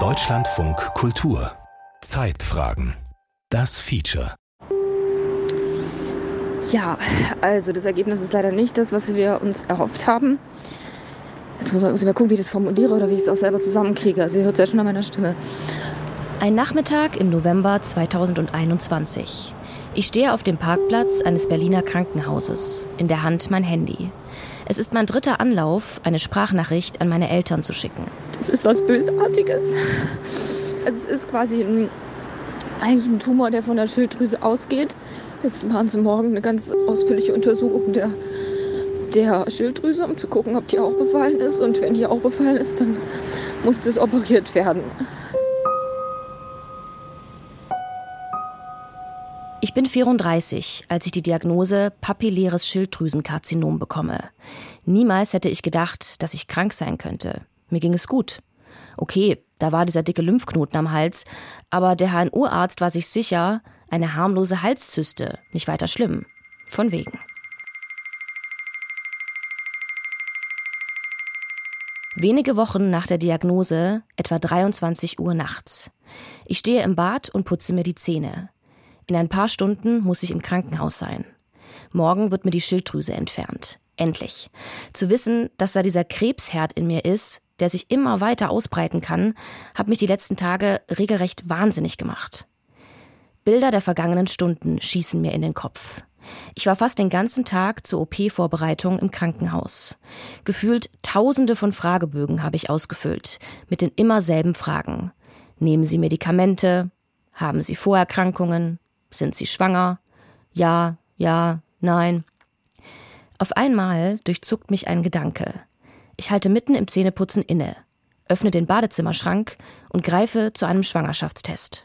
Deutschlandfunk Kultur Zeitfragen Das Feature Ja, also das Ergebnis ist leider nicht das, was wir uns erhofft haben. Jetzt muss ich mal gucken, wie ich das formuliere oder wie ich es auch selber zusammenkriege. Also ihr hört es ja schon an meiner Stimme. Ein Nachmittag im November 2021. Ich stehe auf dem Parkplatz eines Berliner Krankenhauses, in der Hand mein Handy. Es ist mein dritter Anlauf, eine Sprachnachricht an meine Eltern zu schicken. Das ist was Bösartiges. Also es ist quasi ein, eigentlich ein Tumor, der von der Schilddrüse ausgeht. Jetzt machen sie morgen eine ganz ausführliche Untersuchung der, der Schilddrüse, um zu gucken, ob die auch befallen ist. Und wenn die auch befallen ist, dann muss das operiert werden. Bin 34, als ich die Diagnose papilläres Schilddrüsenkarzinom bekomme. Niemals hätte ich gedacht, dass ich krank sein könnte. Mir ging es gut. Okay, da war dieser dicke Lymphknoten am Hals, aber der HNO-Arzt war sich sicher, eine harmlose Halszyste, nicht weiter schlimm. Von wegen. Wenige Wochen nach der Diagnose, etwa 23 Uhr nachts. Ich stehe im Bad und putze mir die Zähne. In ein paar Stunden muss ich im Krankenhaus sein. Morgen wird mir die Schilddrüse entfernt. Endlich. Zu wissen, dass da dieser Krebsherd in mir ist, der sich immer weiter ausbreiten kann, hat mich die letzten Tage regelrecht wahnsinnig gemacht. Bilder der vergangenen Stunden schießen mir in den Kopf. Ich war fast den ganzen Tag zur OP-Vorbereitung im Krankenhaus. Gefühlt tausende von Fragebögen habe ich ausgefüllt, mit den immer selben Fragen. Nehmen Sie Medikamente? Haben Sie Vorerkrankungen? Sind Sie schwanger? Ja, ja, nein. Auf einmal durchzuckt mich ein Gedanke. Ich halte mitten im Zähneputzen inne, öffne den Badezimmerschrank und greife zu einem Schwangerschaftstest.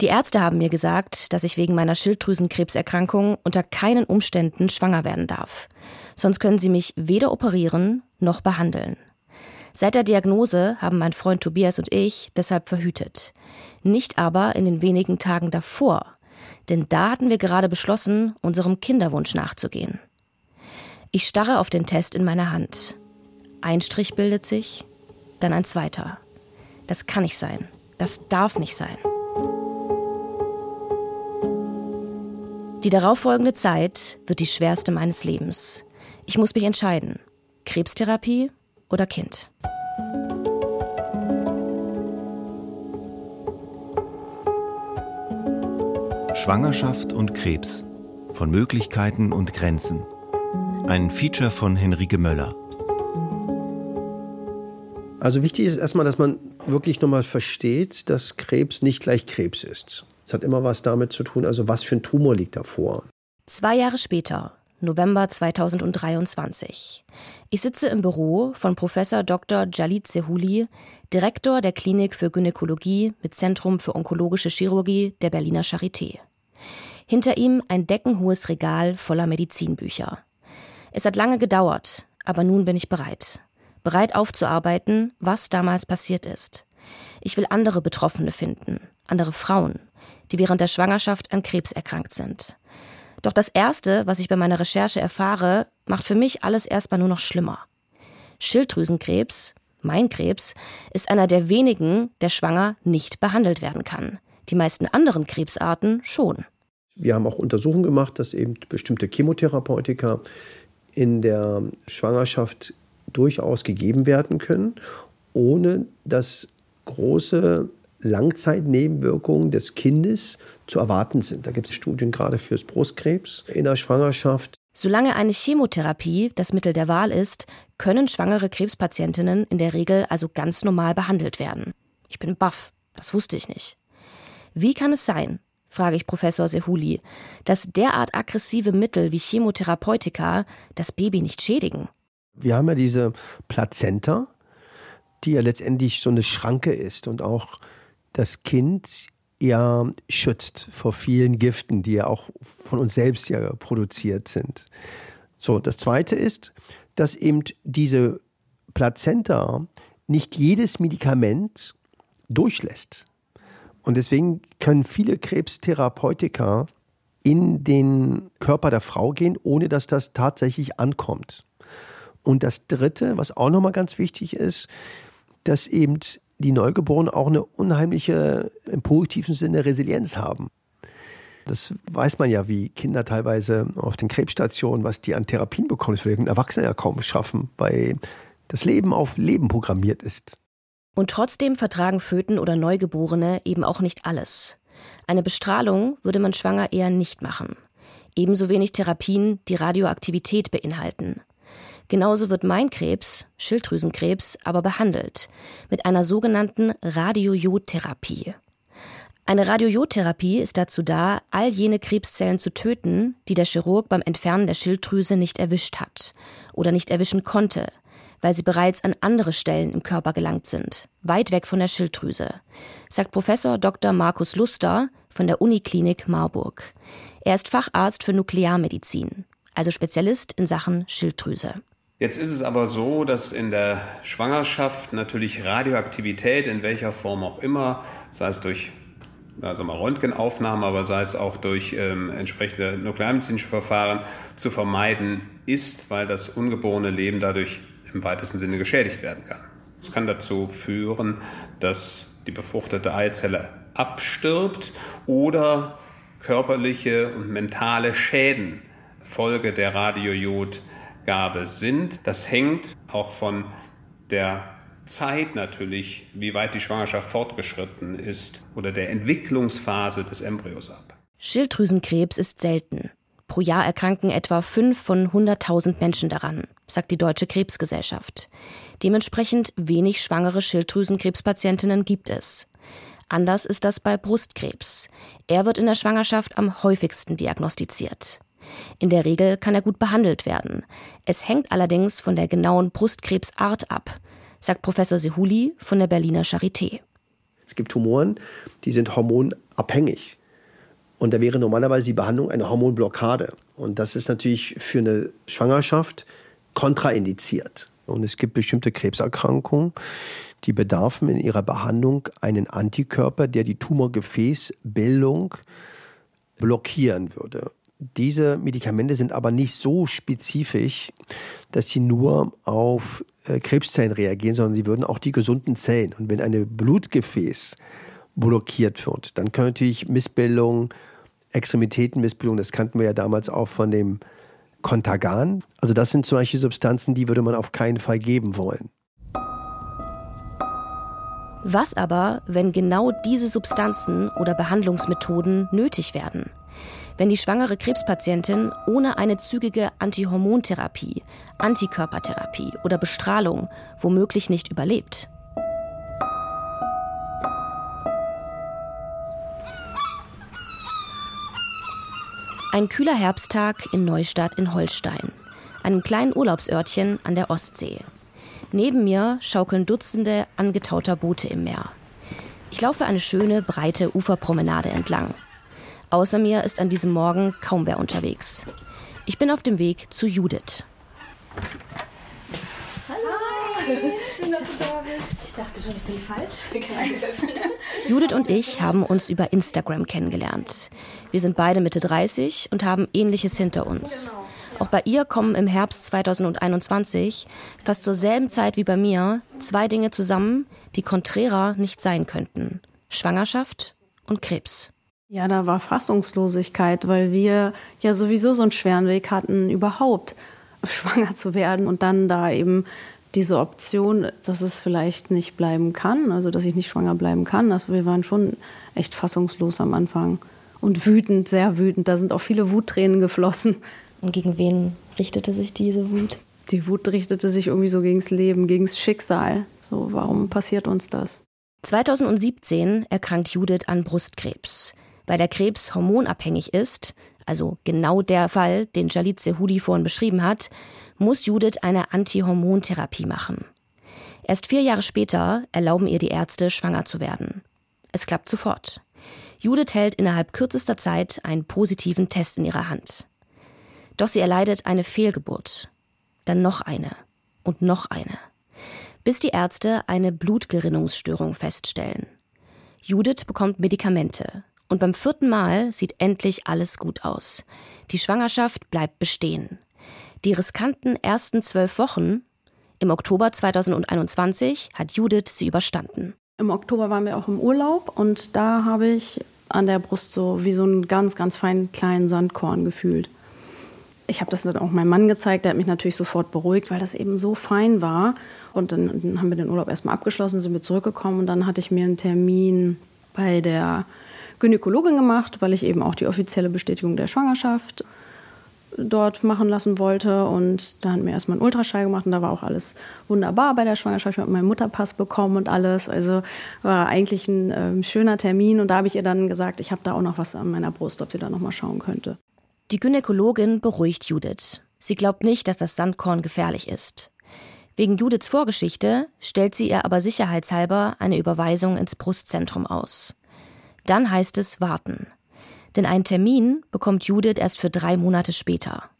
Die Ärzte haben mir gesagt, dass ich wegen meiner Schilddrüsenkrebserkrankung unter keinen Umständen schwanger werden darf. Sonst können sie mich weder operieren noch behandeln. Seit der Diagnose haben mein Freund Tobias und ich deshalb verhütet. Nicht aber in den wenigen Tagen davor, denn da hatten wir gerade beschlossen, unserem Kinderwunsch nachzugehen. Ich starre auf den Test in meiner Hand. Ein Strich bildet sich, dann ein zweiter. Das kann nicht sein. Das darf nicht sein. Die darauffolgende Zeit wird die schwerste meines Lebens. Ich muss mich entscheiden. Krebstherapie oder Kind. Schwangerschaft und Krebs. Von Möglichkeiten und Grenzen. Ein Feature von Henrike Möller. Also wichtig ist erstmal, dass man wirklich nochmal versteht, dass Krebs nicht gleich Krebs ist. Es hat immer was damit zu tun, also was für ein Tumor liegt davor. Zwei Jahre später, November 2023. Ich sitze im Büro von Professor Dr. Jalit Sehuli, Direktor der Klinik für Gynäkologie mit Zentrum für onkologische Chirurgie der Berliner Charité. Hinter ihm ein deckenhohes Regal voller Medizinbücher. Es hat lange gedauert, aber nun bin ich bereit. Bereit aufzuarbeiten, was damals passiert ist. Ich will andere Betroffene finden, andere Frauen, die während der Schwangerschaft an Krebs erkrankt sind. Doch das Erste, was ich bei meiner Recherche erfahre, macht für mich alles erstmal nur noch schlimmer. Schilddrüsenkrebs, mein Krebs, ist einer der wenigen, der schwanger nicht behandelt werden kann. Die meisten anderen Krebsarten schon. Wir haben auch Untersuchungen gemacht, dass eben bestimmte Chemotherapeutika in der Schwangerschaft durchaus gegeben werden können, ohne dass große Langzeitnebenwirkungen des Kindes zu erwarten sind. Da gibt es Studien gerade fürs Brustkrebs in der Schwangerschaft. Solange eine Chemotherapie das Mittel der Wahl ist, können schwangere Krebspatientinnen in der Regel also ganz normal behandelt werden. Ich bin baff, das wusste ich nicht. Wie kann es sein, frage ich Professor Sehuli, dass derart aggressive Mittel wie Chemotherapeutika das Baby nicht schädigen? Wir haben ja diese Plazenta, die ja letztendlich so eine Schranke ist und auch das Kind ja schützt vor vielen Giften, die ja auch von uns selbst ja produziert sind. So, das zweite ist, dass eben diese Plazenta nicht jedes Medikament durchlässt. Und deswegen können viele Krebstherapeutika in den Körper der Frau gehen, ohne dass das tatsächlich ankommt. Und das Dritte, was auch nochmal ganz wichtig ist, dass eben die Neugeborenen auch eine unheimliche, im positiven Sinne Resilienz haben. Das weiß man ja, wie Kinder teilweise auf den Krebsstationen, was die an Therapien bekommen, das würden Erwachsene ja kaum schaffen, weil das Leben auf Leben programmiert ist. Und trotzdem vertragen Föten oder Neugeborene eben auch nicht alles. Eine Bestrahlung würde man schwanger eher nicht machen. Ebenso wenig Therapien, die Radioaktivität beinhalten. Genauso wird mein Krebs, Schilddrüsenkrebs, aber behandelt mit einer sogenannten Radiojodtherapie. Eine Radiojodtherapie ist dazu da, all jene Krebszellen zu töten, die der Chirurg beim Entfernen der Schilddrüse nicht erwischt hat oder nicht erwischen konnte, weil sie bereits an andere Stellen im Körper gelangt sind, weit weg von der Schilddrüse, sagt Professor Dr. Markus Luster von der Uniklinik Marburg. Er ist Facharzt für Nuklearmedizin, also Spezialist in Sachen Schilddrüse. Jetzt ist es aber so, dass in der Schwangerschaft natürlich Radioaktivität in welcher Form auch immer, sei es durch also mal Röntgenaufnahmen, aber sei es auch durch ähm, entsprechende nuklearmedizinische Verfahren zu vermeiden ist, weil das ungeborene Leben dadurch im weitesten Sinne geschädigt werden kann. Es kann dazu führen, dass die befruchtete Eizelle abstirbt oder körperliche und mentale Schäden Folge der Radiojod Gabe sind. Das hängt auch von der Zeit natürlich, wie weit die Schwangerschaft fortgeschritten ist oder der Entwicklungsphase des Embryos ab. Schilddrüsenkrebs ist selten. Pro Jahr erkranken etwa 5 von 100.000 Menschen daran, sagt die Deutsche Krebsgesellschaft. Dementsprechend wenig schwangere Schilddrüsenkrebspatientinnen gibt es. Anders ist das bei Brustkrebs. Er wird in der Schwangerschaft am häufigsten diagnostiziert. In der Regel kann er gut behandelt werden. Es hängt allerdings von der genauen Brustkrebsart ab, sagt Professor Sehuli von der Berliner Charité. Es gibt Tumoren, die sind hormonabhängig. Und da wäre normalerweise die Behandlung eine Hormonblockade. Und das ist natürlich für eine Schwangerschaft kontraindiziert. Und es gibt bestimmte Krebserkrankungen, die bedarfen in ihrer Behandlung einen Antikörper, der die Tumorgefäßbildung blockieren würde. Diese Medikamente sind aber nicht so spezifisch, dass sie nur auf äh, Krebszellen reagieren, sondern sie würden auch die gesunden Zellen. Und wenn eine Blutgefäß blockiert wird, dann können natürlich Missbildungen, Extremitätenmissbildung, das kannten wir ja damals auch von dem Kontagan. Also das sind zum Beispiel Substanzen, die würde man auf keinen Fall geben wollen. Was aber, wenn genau diese Substanzen oder Behandlungsmethoden nötig werden? Wenn die schwangere Krebspatientin ohne eine zügige Antihormontherapie, Antikörpertherapie oder Bestrahlung womöglich nicht überlebt. Ein kühler Herbsttag in Neustadt in Holstein, einem kleinen Urlaubsörtchen an der Ostsee. Neben mir schaukeln Dutzende angetauter Boote im Meer. Ich laufe eine schöne, breite Uferpromenade entlang. Außer mir ist an diesem Morgen kaum wer unterwegs. Ich bin auf dem Weg zu Judith. Hallo. Schön, dass du da bist. Ich dachte schon, ich bin falsch. Judith und ich haben uns über Instagram kennengelernt. Wir sind beide Mitte 30 und haben ähnliches hinter uns. Genau. Auch bei ihr kommen im Herbst 2021, fast zur selben Zeit wie bei mir, zwei Dinge zusammen, die konträrer nicht sein könnten. Schwangerschaft und Krebs. Ja, da war Fassungslosigkeit, weil wir ja sowieso so einen schweren Weg hatten, überhaupt schwanger zu werden und dann da eben diese Option, dass es vielleicht nicht bleiben kann, also dass ich nicht schwanger bleiben kann. Also wir waren schon echt fassungslos am Anfang und wütend, sehr wütend. Da sind auch viele Wuttränen geflossen. Und gegen wen richtete sich diese Wut? Die Wut richtete sich irgendwie so gegens Leben, gegens Schicksal. So, warum passiert uns das? 2017 erkrankt Judith an Brustkrebs. Weil der Krebs hormonabhängig ist, also genau der Fall, den Jalit Sehudi vorhin beschrieben hat, muss Judith eine Antihormontherapie machen. Erst vier Jahre später erlauben ihr die Ärzte, schwanger zu werden. Es klappt sofort. Judith hält innerhalb kürzester Zeit einen positiven Test in ihrer Hand. Doch sie erleidet eine Fehlgeburt. Dann noch eine. Und noch eine. Bis die Ärzte eine Blutgerinnungsstörung feststellen. Judith bekommt Medikamente, und beim vierten Mal sieht endlich alles gut aus. Die Schwangerschaft bleibt bestehen. Die riskanten ersten zwölf Wochen, Im Oktober 2021 hat Judith sie überstanden. Im Oktober waren wir auch im Urlaub und da habe ich an der Brust so wie so einen ganz, ganz feinen kleinen Sandkorn gefühlt. Ich habe das dann auch meinem Mann gezeigt, der hat mich natürlich sofort beruhigt, weil das eben so fein war. Und dann, dann haben wir den Urlaub erstmal abgeschlossen, sind wir zurückgekommen und dann hatte ich mir einen Termin bei der Gynäkologin gemacht, weil ich eben auch die offizielle Bestätigung der Schwangerschaft dort machen lassen wollte. Und da haben wir erstmal einen Ultraschall gemacht und da war auch alles wunderbar bei der Schwangerschaft. Ich habe meinen Mutterpass bekommen und alles. Also war eigentlich ein äh, schöner Termin. Und da habe ich ihr dann gesagt, ich habe da auch noch was an meiner Brust, ob sie da noch mal schauen könnte. Die Gynäkologin beruhigt Judith. Sie glaubt nicht, dass das Sandkorn gefährlich ist. Wegen Judiths Vorgeschichte stellt sie ihr aber sicherheitshalber eine Überweisung ins Brustzentrum aus. Dann heißt es warten. Denn einen Termin bekommt Judith erst für drei Monate später.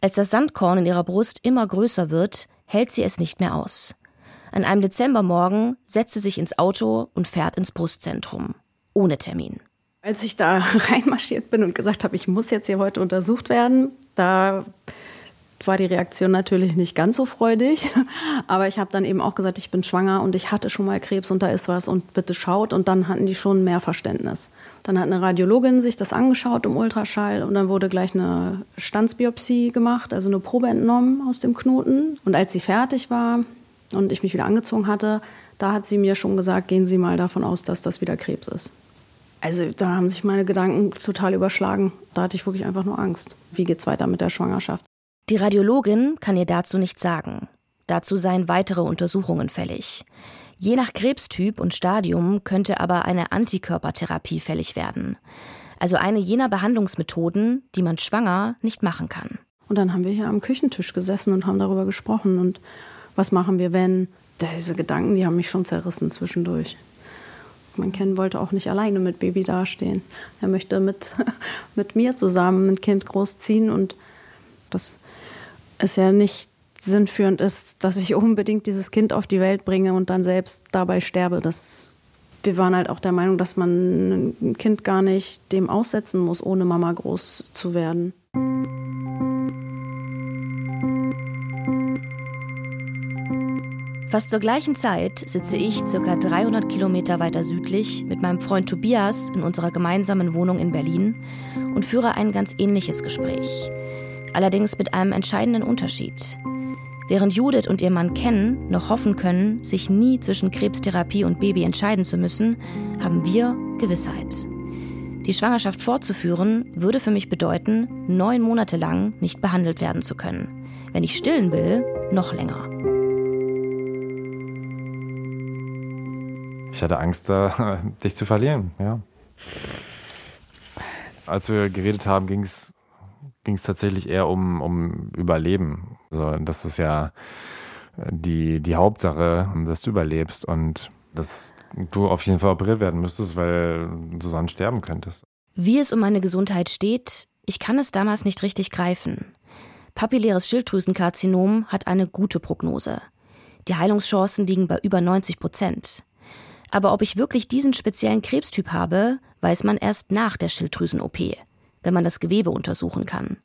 Als das Sandkorn in ihrer Brust immer größer wird, hält sie es nicht mehr aus. An einem Dezembermorgen setzt sie sich ins Auto und fährt ins Brustzentrum. Ohne Termin. Als ich da reinmarschiert bin und gesagt habe, ich muss jetzt hier heute untersucht werden, da war die Reaktion natürlich nicht ganz so freudig. Aber ich habe dann eben auch gesagt, ich bin schwanger und ich hatte schon mal Krebs und da ist was und bitte schaut. Und dann hatten die schon mehr Verständnis. Dann hat eine Radiologin sich das angeschaut im Ultraschall und dann wurde gleich eine Stanzbiopsie gemacht, also eine Probe entnommen aus dem Knoten. Und als sie fertig war und ich mich wieder angezogen hatte, da hat sie mir schon gesagt, gehen Sie mal davon aus, dass das wieder Krebs ist. Also da haben sich meine Gedanken total überschlagen. Da hatte ich wirklich einfach nur Angst. Wie geht's weiter mit der Schwangerschaft? Die Radiologin kann ihr dazu nichts sagen. Dazu seien weitere Untersuchungen fällig. Je nach Krebstyp und Stadium könnte aber eine Antikörpertherapie fällig werden. Also eine jener Behandlungsmethoden, die man schwanger nicht machen kann. Und dann haben wir hier am Küchentisch gesessen und haben darüber gesprochen. Und was machen wir, wenn? Diese Gedanken, die haben mich schon zerrissen zwischendurch. Mein Kind wollte auch nicht alleine mit Baby dastehen. Er möchte mit, mit mir zusammen ein Kind großziehen und das es ja nicht sinnführend ist, dass ich unbedingt dieses Kind auf die Welt bringe und dann selbst dabei sterbe. Das, wir waren halt auch der Meinung, dass man ein Kind gar nicht dem aussetzen muss, ohne Mama groß zu werden. Fast zur gleichen Zeit sitze ich circa 300 Kilometer weiter südlich mit meinem Freund Tobias in unserer gemeinsamen Wohnung in Berlin und führe ein ganz ähnliches Gespräch. Allerdings mit einem entscheidenden Unterschied. Während Judith und ihr Mann Ken noch hoffen können, sich nie zwischen Krebstherapie und Baby entscheiden zu müssen, haben wir Gewissheit. Die Schwangerschaft fortzuführen würde für mich bedeuten, neun Monate lang nicht behandelt werden zu können. Wenn ich stillen will, noch länger. Ich hatte Angst, dich zu verlieren, ja. Als wir geredet haben, ging es ging es tatsächlich eher um, um Überleben. Also das ist ja die, die Hauptsache, dass du überlebst und dass du auf jeden Fall operiert werden müsstest, weil du sonst sterben könntest. Wie es um meine Gesundheit steht, ich kann es damals nicht richtig greifen. Papilläres Schilddrüsenkarzinom hat eine gute Prognose. Die Heilungschancen liegen bei über 90 Prozent. Aber ob ich wirklich diesen speziellen Krebstyp habe, weiß man erst nach der Schilddrüsen-OP wenn man das Gewebe untersuchen kann.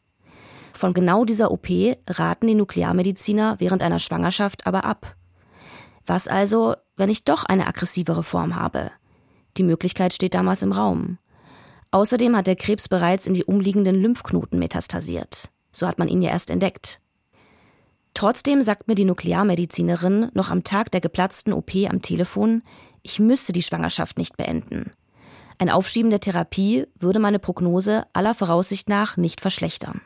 Von genau dieser OP raten die Nuklearmediziner während einer Schwangerschaft aber ab. Was also, wenn ich doch eine aggressivere Form habe? Die Möglichkeit steht damals im Raum. Außerdem hat der Krebs bereits in die umliegenden Lymphknoten metastasiert. So hat man ihn ja erst entdeckt. Trotzdem sagt mir die Nuklearmedizinerin noch am Tag der geplatzten OP am Telefon, ich müsste die Schwangerschaft nicht beenden. Ein Aufschieben der Therapie würde meine Prognose aller Voraussicht nach nicht verschlechtern.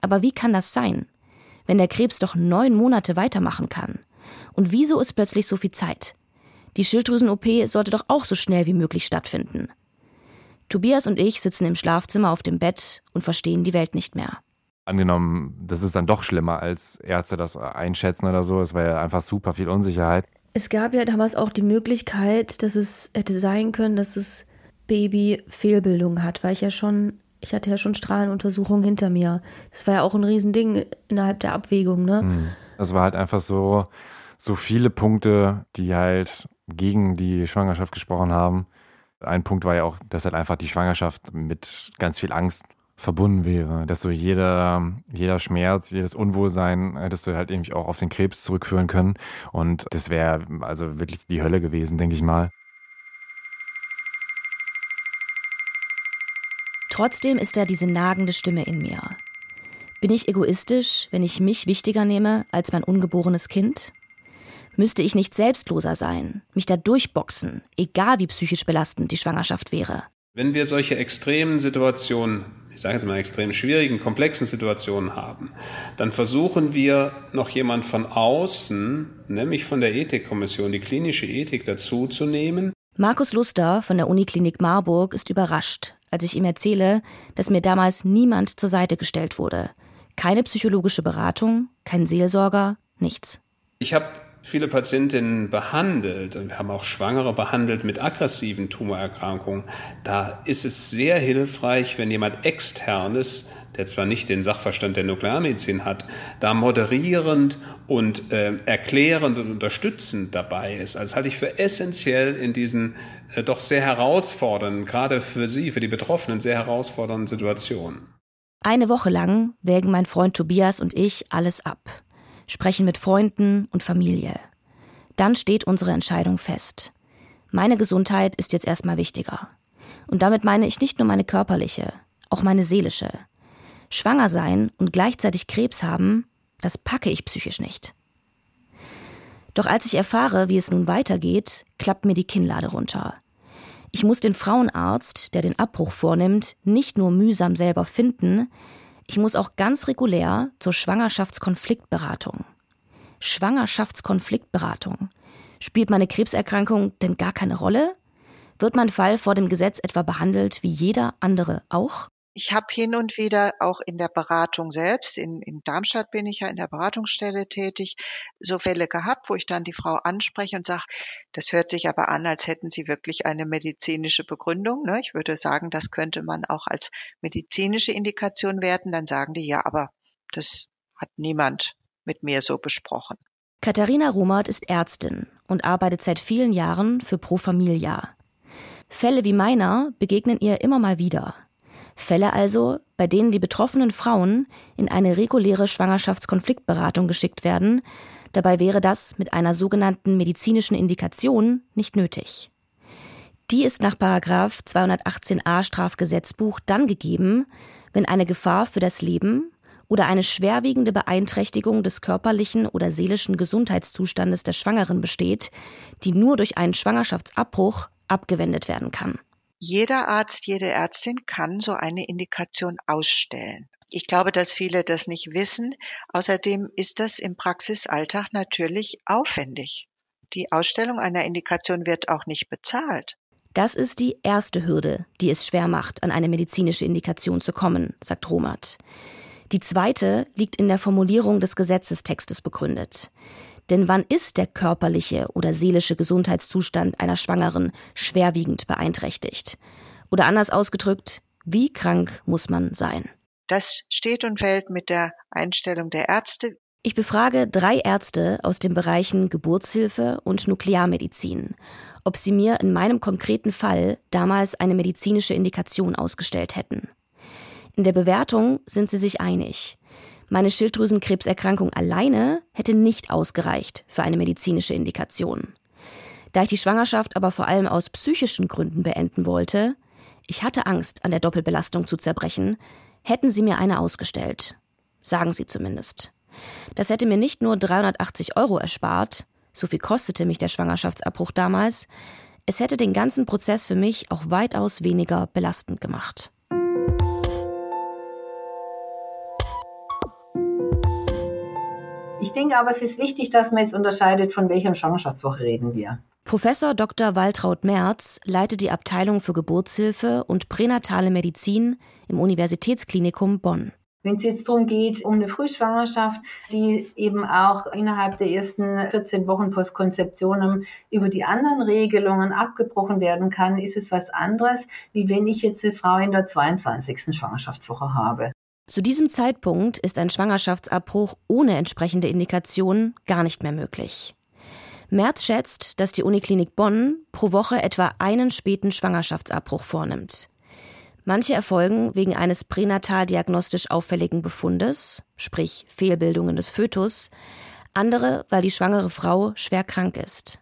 Aber wie kann das sein, wenn der Krebs doch neun Monate weitermachen kann? Und wieso ist plötzlich so viel Zeit? Die Schilddrüsen-OP sollte doch auch so schnell wie möglich stattfinden. Tobias und ich sitzen im Schlafzimmer auf dem Bett und verstehen die Welt nicht mehr. Angenommen, das ist dann doch schlimmer, als Ärzte das einschätzen oder so. Es war ja einfach super viel Unsicherheit. Es gab ja damals auch die Möglichkeit, dass es hätte sein können, dass es Baby Fehlbildung hat, weil ich ja schon, ich hatte ja schon Strahlenuntersuchungen hinter mir. Das war ja auch ein Riesending innerhalb der Abwägung, ne? Hm. Das war halt einfach so, so viele Punkte, die halt gegen die Schwangerschaft gesprochen haben. Ein Punkt war ja auch, dass halt einfach die Schwangerschaft mit ganz viel Angst verbunden wäre, dass so jeder, jeder Schmerz, jedes Unwohlsein hättest du halt irgendwie auch auf den Krebs zurückführen können. Und das wäre also wirklich die Hölle gewesen, denke ich mal. Trotzdem ist da diese nagende Stimme in mir. Bin ich egoistisch, wenn ich mich wichtiger nehme als mein ungeborenes Kind? Müsste ich nicht selbstloser sein, mich da durchboxen, egal wie psychisch belastend die Schwangerschaft wäre? Wenn wir solche extremen Situationen, ich sage jetzt mal extrem schwierigen, komplexen Situationen haben, dann versuchen wir noch jemand von außen, nämlich von der Ethikkommission, die klinische Ethik dazu zu nehmen. Markus Luster von der Uniklinik Marburg ist überrascht, als ich ihm erzähle, dass mir damals niemand zur Seite gestellt wurde. Keine psychologische Beratung, kein Seelsorger, nichts. Ich habe viele Patientinnen behandelt und wir haben auch Schwangere behandelt mit aggressiven Tumorerkrankungen. Da ist es sehr hilfreich, wenn jemand externes, der zwar nicht den Sachverstand der Nuklearmedizin hat, da moderierend und äh, erklärend und unterstützend dabei ist. Also das halte ich für essentiell in diesen doch sehr herausfordernden, gerade für Sie, für die Betroffenen, sehr herausfordernden Situationen. Eine Woche lang wägen mein Freund Tobias und ich alles ab sprechen mit Freunden und Familie. Dann steht unsere Entscheidung fest. Meine Gesundheit ist jetzt erstmal wichtiger. Und damit meine ich nicht nur meine körperliche, auch meine seelische. Schwanger sein und gleichzeitig Krebs haben, das packe ich psychisch nicht. Doch als ich erfahre, wie es nun weitergeht, klappt mir die Kinnlade runter. Ich muss den Frauenarzt, der den Abbruch vornimmt, nicht nur mühsam selber finden, ich muss auch ganz regulär zur Schwangerschaftskonfliktberatung. Schwangerschaftskonfliktberatung. Spielt meine Krebserkrankung denn gar keine Rolle? Wird mein Fall vor dem Gesetz etwa behandelt wie jeder andere auch? Ich habe hin und wieder auch in der Beratung selbst, in, in Darmstadt bin ich ja in der Beratungsstelle tätig, so Fälle gehabt, wo ich dann die Frau anspreche und sage, das hört sich aber an, als hätten Sie wirklich eine medizinische Begründung. Ne? Ich würde sagen, das könnte man auch als medizinische Indikation werten. Dann sagen die, ja, aber das hat niemand mit mir so besprochen. Katharina Rumert ist Ärztin und arbeitet seit vielen Jahren für Pro Familia. Fälle wie meiner begegnen ihr immer mal wieder. Fälle also, bei denen die betroffenen Frauen in eine reguläre Schwangerschaftskonfliktberatung geschickt werden, dabei wäre das mit einer sogenannten medizinischen Indikation nicht nötig. Die ist nach 218a Strafgesetzbuch dann gegeben, wenn eine Gefahr für das Leben oder eine schwerwiegende Beeinträchtigung des körperlichen oder seelischen Gesundheitszustandes der Schwangeren besteht, die nur durch einen Schwangerschaftsabbruch abgewendet werden kann. Jeder Arzt, jede Ärztin kann so eine Indikation ausstellen. Ich glaube, dass viele das nicht wissen. Außerdem ist das im Praxisalltag natürlich aufwendig. Die Ausstellung einer Indikation wird auch nicht bezahlt. Das ist die erste Hürde, die es schwer macht, an eine medizinische Indikation zu kommen, sagt Romat. Die zweite liegt in der Formulierung des Gesetzestextes begründet. Denn wann ist der körperliche oder seelische Gesundheitszustand einer Schwangeren schwerwiegend beeinträchtigt? Oder anders ausgedrückt, wie krank muss man sein? Das steht und fällt mit der Einstellung der Ärzte. Ich befrage drei Ärzte aus den Bereichen Geburtshilfe und Nuklearmedizin, ob sie mir in meinem konkreten Fall damals eine medizinische Indikation ausgestellt hätten. In der Bewertung sind sie sich einig. Meine Schilddrüsenkrebserkrankung alleine hätte nicht ausgereicht für eine medizinische Indikation. Da ich die Schwangerschaft aber vor allem aus psychischen Gründen beenden wollte, ich hatte Angst, an der Doppelbelastung zu zerbrechen, hätten sie mir eine ausgestellt. Sagen sie zumindest. Das hätte mir nicht nur 380 Euro erspart, so viel kostete mich der Schwangerschaftsabbruch damals, es hätte den ganzen Prozess für mich auch weitaus weniger belastend gemacht. Ich denke aber, es ist wichtig, dass man jetzt unterscheidet, von welcher Schwangerschaftswoche reden wir. Professor Dr. Waltraud Merz leitet die Abteilung für Geburtshilfe und pränatale Medizin im Universitätsklinikum Bonn. Wenn es jetzt darum geht, um eine Frühschwangerschaft, die eben auch innerhalb der ersten 14 Wochen Postkonzeption über die anderen Regelungen abgebrochen werden kann, ist es was anderes, wie wenn ich jetzt eine Frau in der 22. Schwangerschaftswoche habe. Zu diesem Zeitpunkt ist ein Schwangerschaftsabbruch ohne entsprechende Indikation gar nicht mehr möglich. Merz schätzt, dass die Uniklinik Bonn pro Woche etwa einen späten Schwangerschaftsabbruch vornimmt. Manche erfolgen wegen eines pränatal diagnostisch auffälligen Befundes, sprich Fehlbildungen des Fötus, andere, weil die schwangere Frau schwer krank ist.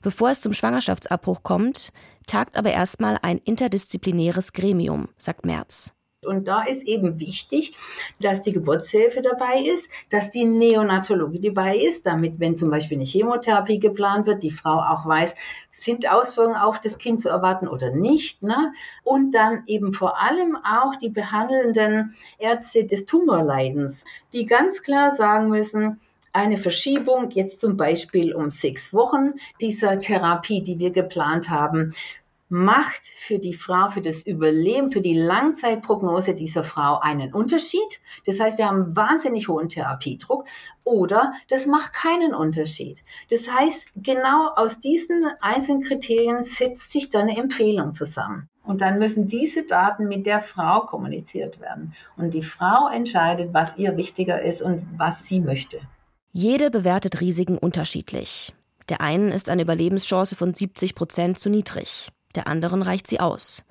Bevor es zum Schwangerschaftsabbruch kommt, tagt aber erstmal ein interdisziplinäres Gremium, sagt Merz. Und da ist eben wichtig, dass die Geburtshilfe dabei ist, dass die Neonatologie dabei ist, damit, wenn zum Beispiel eine Chemotherapie geplant wird, die Frau auch weiß, sind Auswirkungen auf das Kind zu erwarten oder nicht. Ne? Und dann eben vor allem auch die behandelnden Ärzte des Tumorleidens, die ganz klar sagen müssen, eine Verschiebung jetzt zum Beispiel um sechs Wochen dieser Therapie, die wir geplant haben, macht für die Frau, für das Überleben, für die Langzeitprognose dieser Frau einen Unterschied. Das heißt, wir haben wahnsinnig hohen Therapiedruck oder das macht keinen Unterschied. Das heißt, genau aus diesen einzelnen Kriterien setzt sich dann eine Empfehlung zusammen. Und dann müssen diese Daten mit der Frau kommuniziert werden. Und die Frau entscheidet, was ihr wichtiger ist und was sie möchte. Jede bewertet Risiken unterschiedlich. Der einen ist eine Überlebenschance von 70 Prozent zu niedrig der anderen reicht sie aus.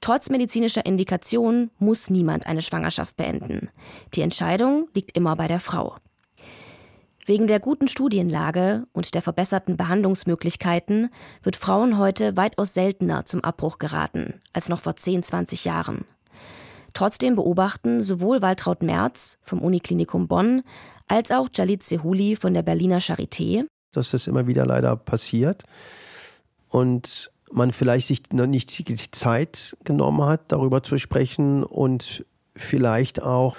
Trotz medizinischer Indikation muss niemand eine Schwangerschaft beenden. Die Entscheidung liegt immer bei der Frau. Wegen der guten Studienlage und der verbesserten Behandlungsmöglichkeiten wird Frauen heute weitaus seltener zum Abbruch geraten als noch vor 10, 20 Jahren. Trotzdem beobachten sowohl Waltraud Merz vom Uniklinikum Bonn als auch Jalit Sehuli von der Berliner Charité, dass das immer wieder leider passiert. Und man vielleicht sich noch nicht die Zeit genommen hat, darüber zu sprechen und vielleicht auch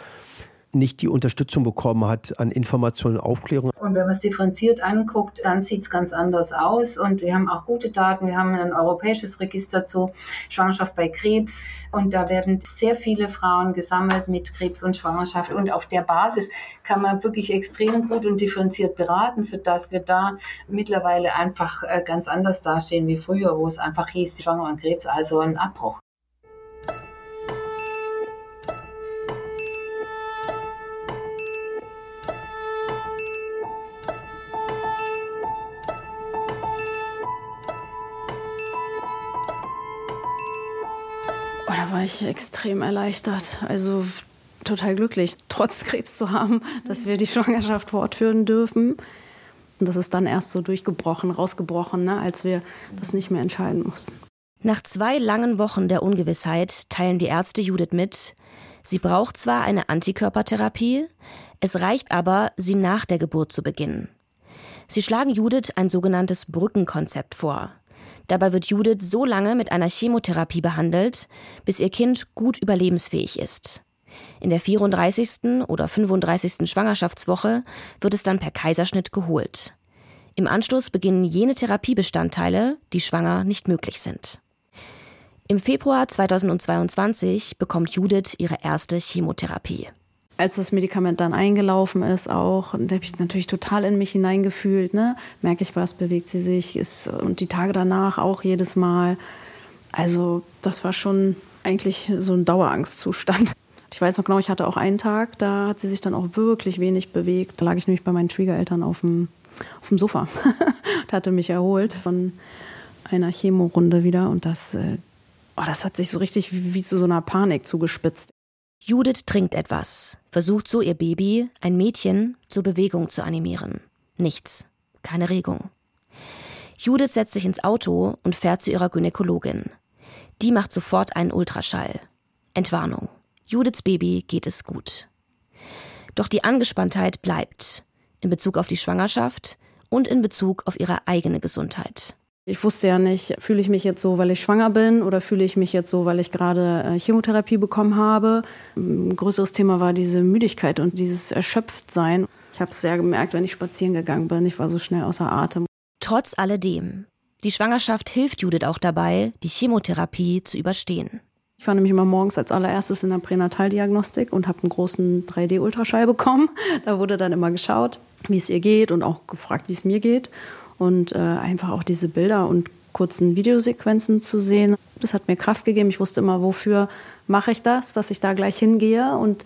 nicht die Unterstützung bekommen hat an Informationen und Aufklärung. Und wenn man es differenziert anguckt, dann sieht es ganz anders aus. Und wir haben auch gute Daten. Wir haben ein europäisches Register zu Schwangerschaft bei Krebs. Und da werden sehr viele Frauen gesammelt mit Krebs und Schwangerschaft. Und auf der Basis kann man wirklich extrem gut und differenziert beraten, sodass wir da mittlerweile einfach äh, ganz anders dastehen wie früher, wo es einfach hieß, Schwanger und Krebs, also ein Abbruch. Ich extrem erleichtert. Also total glücklich, trotz Krebs zu haben, dass wir die Schwangerschaft fortführen dürfen. Und das ist dann erst so durchgebrochen, rausgebrochen, ne, als wir das nicht mehr entscheiden mussten. Nach zwei langen Wochen der Ungewissheit teilen die Ärzte Judith mit, sie braucht zwar eine Antikörpertherapie, es reicht aber, sie nach der Geburt zu beginnen. Sie schlagen Judith ein sogenanntes Brückenkonzept vor. Dabei wird Judith so lange mit einer Chemotherapie behandelt, bis ihr Kind gut überlebensfähig ist. In der 34. oder 35. Schwangerschaftswoche wird es dann per Kaiserschnitt geholt. Im Anschluss beginnen jene Therapiebestandteile, die schwanger nicht möglich sind. Im Februar 2022 bekommt Judith ihre erste Chemotherapie als das Medikament dann eingelaufen ist, auch, da habe ich natürlich total in mich hineingefühlt, ne? Merke ich was, bewegt sie sich, ist, und die Tage danach auch jedes Mal. Also, das war schon eigentlich so ein Dauerangstzustand. Ich weiß noch genau, ich hatte auch einen Tag, da hat sie sich dann auch wirklich wenig bewegt. Da lag ich nämlich bei meinen Schwiegereltern auf dem, auf dem Sofa und hatte mich erholt von einer Chemorunde wieder. Und das, äh, oh, das hat sich so richtig wie, wie zu so einer Panik zugespitzt. Judith trinkt etwas, versucht so ihr Baby, ein Mädchen, zur Bewegung zu animieren. Nichts, keine Regung. Judith setzt sich ins Auto und fährt zu ihrer Gynäkologin. Die macht sofort einen Ultraschall. Entwarnung. Judiths Baby geht es gut. Doch die Angespanntheit bleibt in Bezug auf die Schwangerschaft und in Bezug auf ihre eigene Gesundheit. Ich wusste ja nicht, fühle ich mich jetzt so, weil ich schwanger bin oder fühle ich mich jetzt so, weil ich gerade äh, Chemotherapie bekommen habe. Ein größeres Thema war diese Müdigkeit und dieses Erschöpftsein. Ich habe es sehr gemerkt, wenn ich spazieren gegangen bin. Ich war so schnell außer Atem. Trotz alledem, die Schwangerschaft hilft Judith auch dabei, die Chemotherapie zu überstehen. Ich war nämlich immer morgens als allererstes in der Pränataldiagnostik und habe einen großen 3D-Ultraschall bekommen. Da wurde dann immer geschaut, wie es ihr geht und auch gefragt, wie es mir geht und äh, einfach auch diese Bilder und kurzen Videosequenzen zu sehen. Das hat mir Kraft gegeben. Ich wusste immer, wofür mache ich das, dass ich da gleich hingehe und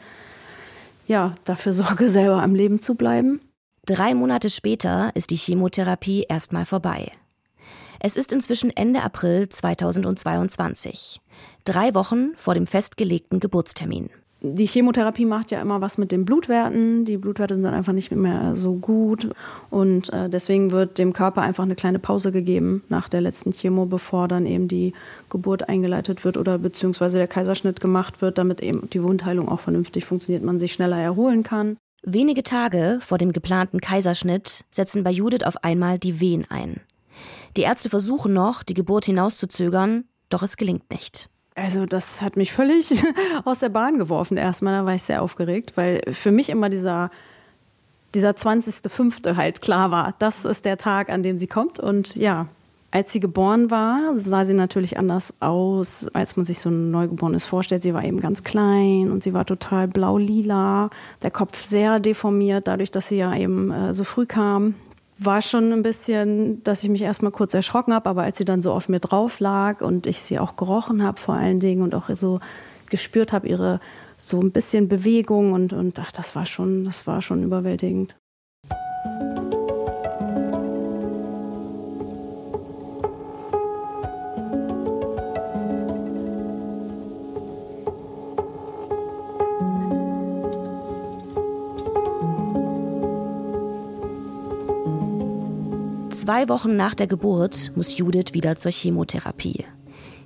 ja, dafür sorge, selber am Leben zu bleiben. Drei Monate später ist die Chemotherapie erstmal vorbei. Es ist inzwischen Ende April 2022, drei Wochen vor dem festgelegten Geburtstermin. Die Chemotherapie macht ja immer was mit den Blutwerten. Die Blutwerte sind dann einfach nicht mehr so gut. Und äh, deswegen wird dem Körper einfach eine kleine Pause gegeben nach der letzten Chemo, bevor dann eben die Geburt eingeleitet wird oder beziehungsweise der Kaiserschnitt gemacht wird, damit eben die Wundheilung auch vernünftig funktioniert, man sich schneller erholen kann. Wenige Tage vor dem geplanten Kaiserschnitt setzen bei Judith auf einmal die Wehen ein. Die Ärzte versuchen noch, die Geburt hinauszuzögern, doch es gelingt nicht. Also das hat mich völlig aus der Bahn geworfen erstmal, da war ich sehr aufgeregt, weil für mich immer dieser, dieser 20.05. halt klar war, das ist der Tag, an dem sie kommt und ja, als sie geboren war, sah sie natürlich anders aus, als man sich so ein Neugeborenes vorstellt. Sie war eben ganz klein und sie war total blau-lila, der Kopf sehr deformiert, dadurch, dass sie ja eben äh, so früh kam war schon ein bisschen, dass ich mich erstmal kurz erschrocken habe, aber als sie dann so auf mir drauf lag und ich sie auch gerochen habe vor allen Dingen und auch so gespürt habe, ihre so ein bisschen Bewegung und, und ach, das war schon, das war schon überwältigend. Zwei Wochen nach der Geburt muss Judith wieder zur Chemotherapie.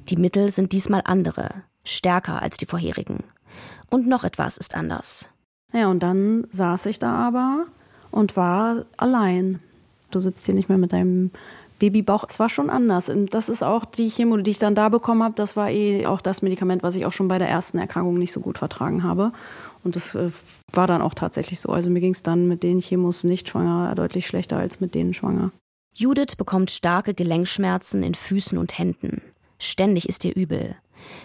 Die Mittel sind diesmal andere, stärker als die vorherigen. Und noch etwas ist anders. Ja, und dann saß ich da aber und war allein. Du sitzt hier nicht mehr mit deinem Babybauch. Es war schon anders. Und das ist auch die Chemo, die ich dann da bekommen habe. Das war eh auch das Medikament, was ich auch schon bei der ersten Erkrankung nicht so gut vertragen habe. Und das äh, war dann auch tatsächlich so. Also mir ging es dann mit den Chemos nicht schwanger deutlich schlechter als mit denen schwanger. Judith bekommt starke Gelenkschmerzen in Füßen und Händen. Ständig ist ihr übel.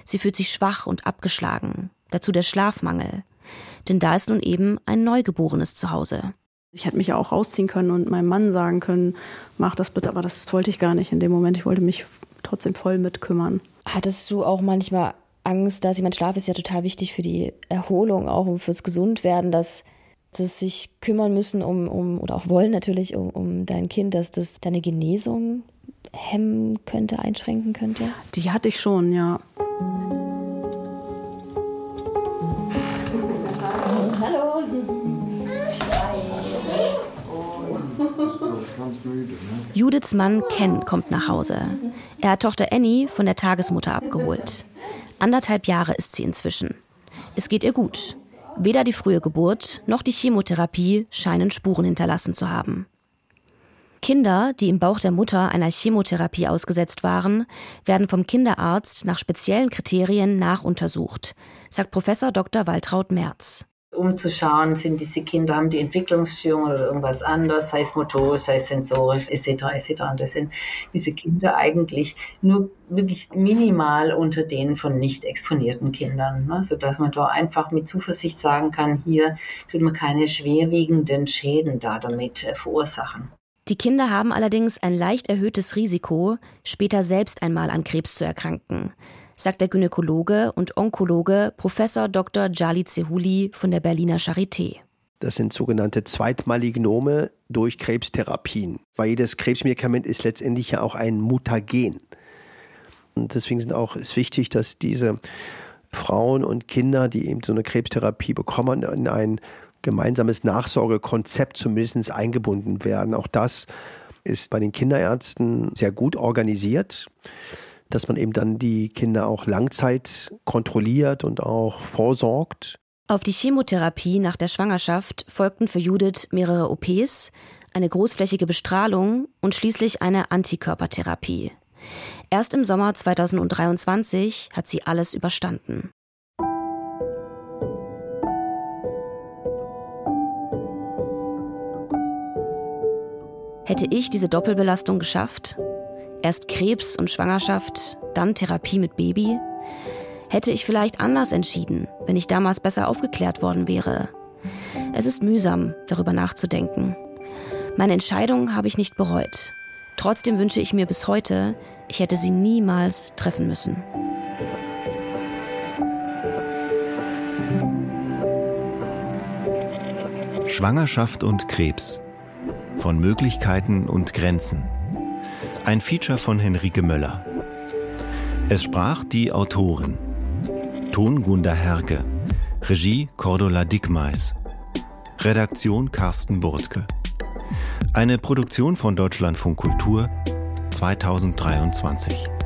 Sie fühlt sich schwach und abgeschlagen. Dazu der Schlafmangel. Denn da ist nun eben ein Neugeborenes zu Hause. Ich hätte mich ja auch rausziehen können und meinem Mann sagen können, mach das bitte, aber das wollte ich gar nicht in dem Moment. Ich wollte mich trotzdem voll mitkümmern. Hattest du auch manchmal Angst, dass jemand Schlaf ist ja total wichtig für die Erholung, auch und fürs Gesundwerden, dass das sich kümmern müssen um, um oder auch wollen natürlich um, um dein Kind, dass das deine Genesung hemmen könnte, einschränken könnte? Die hatte ich schon, ja. Hallo. Judiths Mann Ken kommt nach Hause. Er hat Tochter Annie von der Tagesmutter abgeholt. Anderthalb Jahre ist sie inzwischen. Es geht ihr gut. Weder die frühe Geburt noch die Chemotherapie scheinen Spuren hinterlassen zu haben. Kinder, die im Bauch der Mutter einer Chemotherapie ausgesetzt waren, werden vom Kinderarzt nach speziellen Kriterien nachuntersucht, sagt Professor Dr. Waltraud Merz um zu schauen, sind diese Kinder, haben die Entwicklungsstörungen oder irgendwas anderes, sei es motorisch, sei es sensorisch, etc. etc. Und das sind diese Kinder eigentlich nur wirklich minimal unter denen von nicht exponierten Kindern, ne? sodass man da einfach mit Zuversicht sagen kann, hier tut man keine schwerwiegenden Schäden da damit äh, verursachen. Die Kinder haben allerdings ein leicht erhöhtes Risiko, später selbst einmal an Krebs zu erkranken sagt der Gynäkologe und Onkologe Professor Dr. Jali Zehuli von der Berliner Charité. Das sind sogenannte Zweitmalignome durch Krebstherapien, weil jedes Krebsmedikament ist letztendlich ja auch ein Mutagen. Und deswegen sind auch, ist wichtig, dass diese Frauen und Kinder, die eben so eine Krebstherapie bekommen, in ein gemeinsames Nachsorgekonzept zumindest eingebunden werden. Auch das ist bei den Kinderärzten sehr gut organisiert dass man eben dann die Kinder auch Langzeit kontrolliert und auch vorsorgt. Auf die Chemotherapie nach der Schwangerschaft folgten für Judith mehrere OPs, eine großflächige Bestrahlung und schließlich eine Antikörpertherapie. Erst im Sommer 2023 hat sie alles überstanden. Hätte ich diese Doppelbelastung geschafft? Erst Krebs und Schwangerschaft, dann Therapie mit Baby. Hätte ich vielleicht anders entschieden, wenn ich damals besser aufgeklärt worden wäre. Es ist mühsam, darüber nachzudenken. Meine Entscheidung habe ich nicht bereut. Trotzdem wünsche ich mir bis heute, ich hätte sie niemals treffen müssen. Schwangerschaft und Krebs. Von Möglichkeiten und Grenzen. Ein Feature von Henrike Möller. Es sprach die Autorin. Ton Gunda Herke. Regie Cordula Dickmeis. Redaktion Carsten Burtke. Eine Produktion von Deutschlandfunk Kultur 2023.